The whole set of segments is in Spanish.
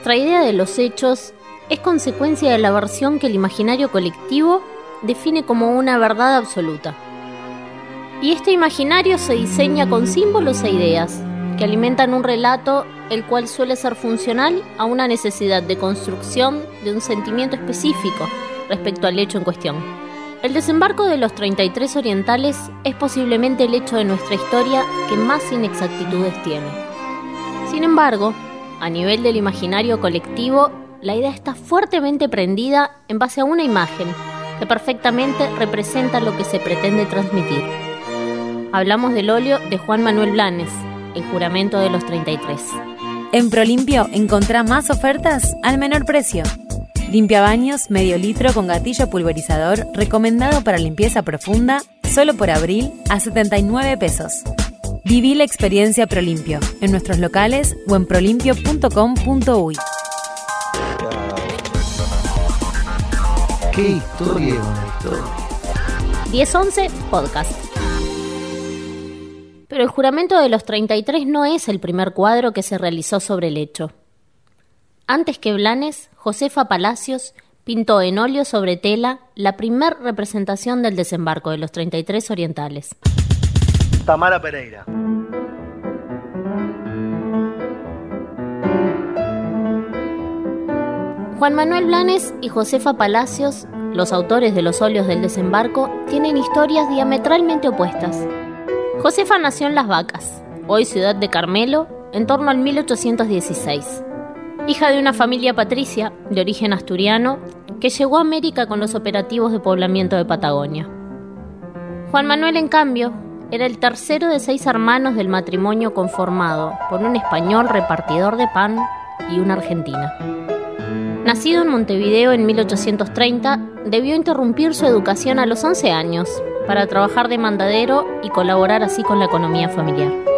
Nuestra idea de los hechos es consecuencia de la versión que el imaginario colectivo define como una verdad absoluta. Y este imaginario se diseña con símbolos e ideas que alimentan un relato el cual suele ser funcional a una necesidad de construcción de un sentimiento específico respecto al hecho en cuestión. El desembarco de los 33 orientales es posiblemente el hecho de nuestra historia que más inexactitudes tiene. Sin embargo, a nivel del imaginario colectivo, la idea está fuertemente prendida en base a una imagen que perfectamente representa lo que se pretende transmitir. Hablamos del óleo de Juan Manuel Blanes, El juramento de los 33. En Prolimpio encontrá más ofertas al menor precio. Limpia baños medio litro con gatillo pulverizador recomendado para limpieza profunda solo por abril a 79 pesos. Viví la experiencia Prolimpio en nuestros locales o en prolimpio.com.uy. ¿Qué historia es una historia? 10-11 Podcast. Pero el juramento de los 33 no es el primer cuadro que se realizó sobre el hecho. Antes que Blanes, Josefa Palacios pintó en óleo sobre tela la primer representación del desembarco de los 33 orientales. Tamara Pereira. Juan Manuel Blanes y Josefa Palacios, los autores de los óleos del desembarco, tienen historias diametralmente opuestas. Josefa nació en Las Vacas, hoy ciudad de Carmelo, en torno al 1816. Hija de una familia patricia de origen asturiano que llegó a América con los operativos de poblamiento de Patagonia. Juan Manuel, en cambio, era el tercero de seis hermanos del matrimonio conformado por un español repartidor de pan y una argentina. Nacido en Montevideo en 1830, debió interrumpir su educación a los 11 años para trabajar de mandadero y colaborar así con la economía familiar.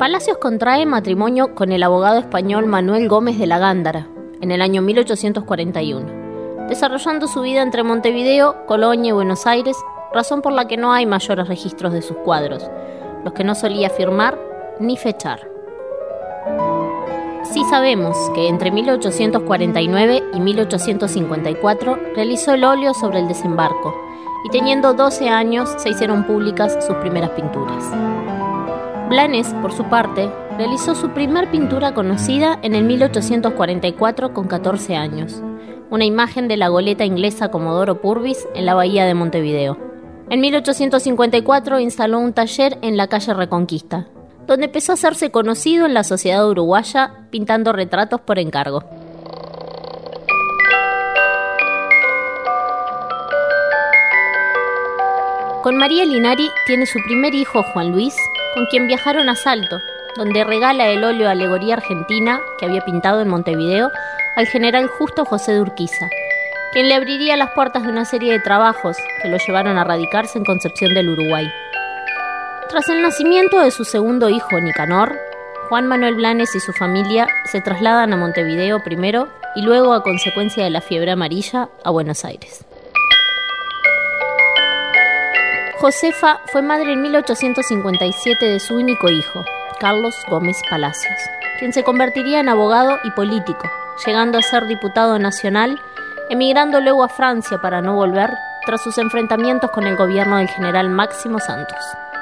Palacios contrae matrimonio con el abogado español Manuel Gómez de la Gándara en el año 1841, desarrollando su vida entre Montevideo, Colonia y Buenos Aires, razón por la que no hay mayores registros de sus cuadros, los que no solía firmar ni fechar. Sí sabemos que entre 1849 y 1854 realizó el óleo sobre el desembarco y teniendo 12 años se hicieron públicas sus primeras pinturas. Blanes, por su parte, realizó su primer pintura conocida en el 1844 con 14 años, una imagen de la goleta inglesa Comodoro Purvis en la bahía de Montevideo. En 1854 instaló un taller en la calle Reconquista, donde empezó a hacerse conocido en la sociedad uruguaya pintando retratos por encargo. Con María Linari tiene su primer hijo, Juan Luis, con quien viajaron a Salto, donde regala el óleo Alegoría Argentina que había pintado en Montevideo al general Justo José de Urquiza, quien le abriría las puertas de una serie de trabajos que lo llevaron a radicarse en Concepción del Uruguay. Tras el nacimiento de su segundo hijo, Nicanor, Juan Manuel Blanes y su familia se trasladan a Montevideo primero y luego, a consecuencia de la fiebre amarilla, a Buenos Aires. Josefa fue madre en 1857 de su único hijo, Carlos Gómez Palacios, quien se convertiría en abogado y político, llegando a ser diputado nacional, emigrando luego a Francia para no volver tras sus enfrentamientos con el gobierno del general Máximo Santos.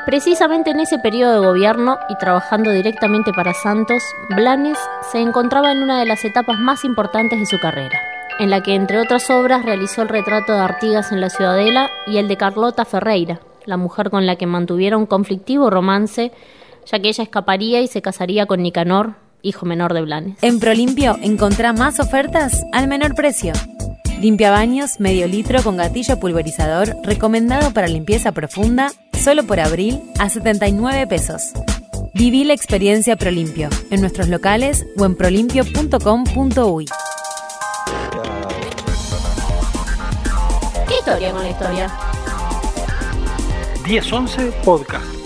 Precisamente en ese periodo de gobierno y trabajando directamente para Santos, Blanes se encontraba en una de las etapas más importantes de su carrera, en la que entre otras obras realizó el retrato de Artigas en la Ciudadela y el de Carlota Ferreira, la mujer con la que mantuviera un conflictivo romance, ya que ella escaparía y se casaría con Nicanor, hijo menor de Blanes. En Prolimpio encontrá más ofertas al menor precio. Limpia baños medio litro con gatillo pulverizador recomendado para limpieza profunda solo por abril a 79 pesos. Viví la experiencia Prolimpio en nuestros locales o en prolimpio.com.uy. ¿Qué historia con la historia? 1011 Podcast.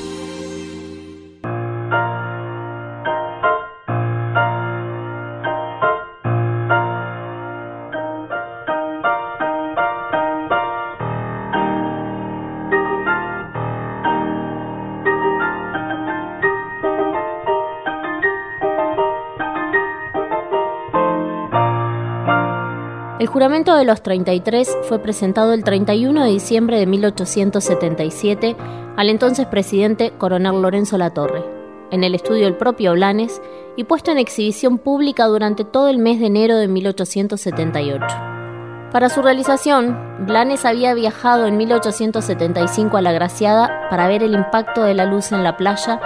El juramento de los 33 fue presentado el 31 de diciembre de 1877 al entonces presidente coronel Lorenzo Latorre, en el estudio del propio Blanes y puesto en exhibición pública durante todo el mes de enero de 1878. Para su realización, Blanes había viajado en 1875 a la Graciada para ver el impacto de la luz en la playa,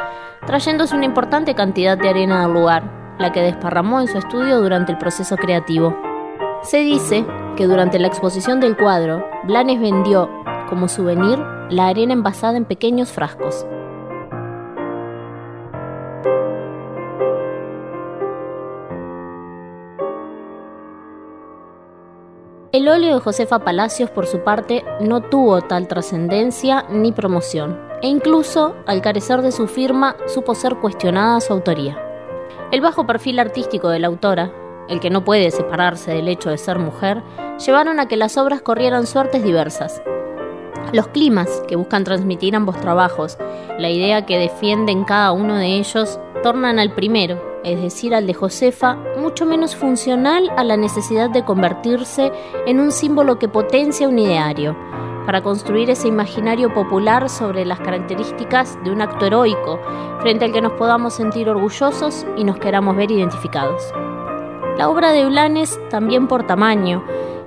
trayéndose una importante cantidad de arena del lugar, la que desparramó en su estudio durante el proceso creativo. Se dice que durante la exposición del cuadro, Blanes vendió como souvenir la arena envasada en pequeños frascos. El óleo de Josefa Palacios, por su parte, no tuvo tal trascendencia ni promoción, e incluso, al carecer de su firma, supo ser cuestionada su autoría. El bajo perfil artístico de la autora, el que no puede separarse del hecho de ser mujer, llevaron a que las obras corrieran suertes diversas. Los climas que buscan transmitir ambos trabajos, la idea que defienden cada uno de ellos, tornan al primero, es decir, al de Josefa, mucho menos funcional a la necesidad de convertirse en un símbolo que potencia un ideario, para construir ese imaginario popular sobre las características de un acto heroico, frente al que nos podamos sentir orgullosos y nos queramos ver identificados. La obra de Blanes, también por tamaño,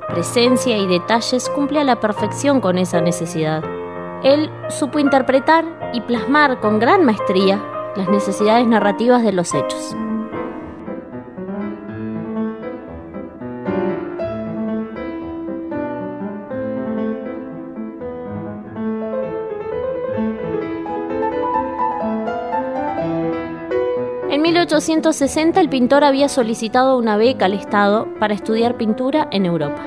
presencia y detalles, cumple a la perfección con esa necesidad. Él supo interpretar y plasmar con gran maestría las necesidades narrativas de los hechos. En 1860 el pintor había solicitado una beca al Estado para estudiar pintura en Europa.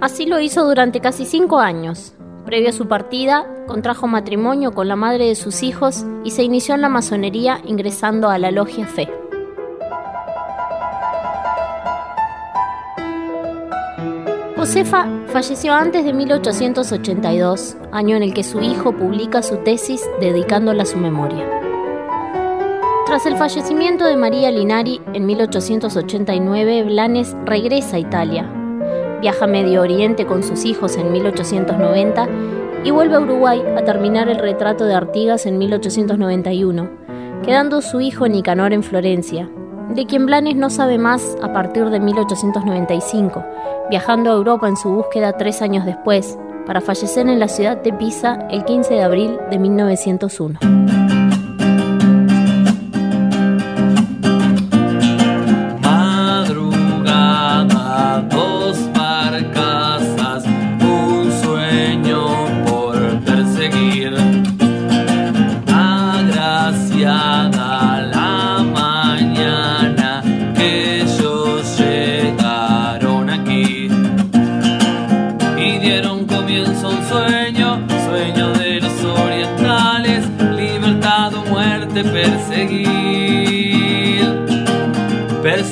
Así lo hizo durante casi cinco años. Previo a su partida, contrajo matrimonio con la madre de sus hijos y se inició en la masonería ingresando a la logia Fe. Josefa falleció antes de 1882, año en el que su hijo publica su tesis dedicándola a su memoria. Tras el fallecimiento de María Linari en 1889, Blanes regresa a Italia. Viaja a Medio Oriente con sus hijos en 1890 y vuelve a Uruguay a terminar el retrato de Artigas en 1891, quedando su hijo Nicanor en Florencia, de quien Blanes no sabe más a partir de 1895, viajando a Europa en su búsqueda tres años después, para fallecer en la ciudad de Pisa el 15 de abril de 1901.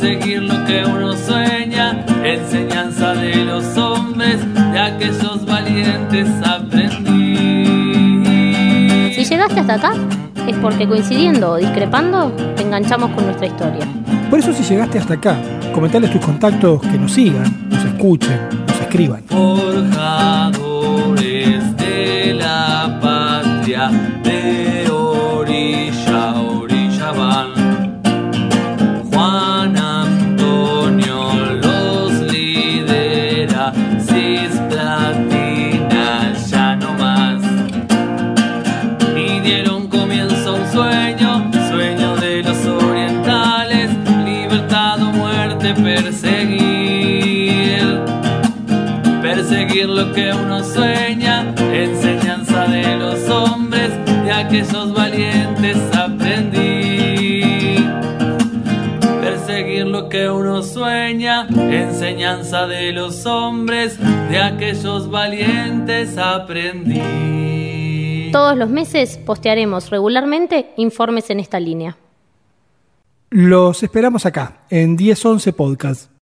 Perseguir lo que uno sueña, enseñanza de los hombres, de aquellos valientes aprendí. Si llegaste hasta acá, es porque coincidiendo o discrepando, te enganchamos con nuestra historia. Por eso si llegaste hasta acá, comentales tus contactos que nos sigan, nos escuchen, nos escriban. Forjadores de la patria, de lo que uno sueña, enseñanza de los hombres, de aquellos valientes aprendí. Perseguir lo que uno sueña, enseñanza de los hombres, de aquellos valientes aprendí. Todos los meses postearemos regularmente informes en esta línea. Los esperamos acá, en 1011 Podcast.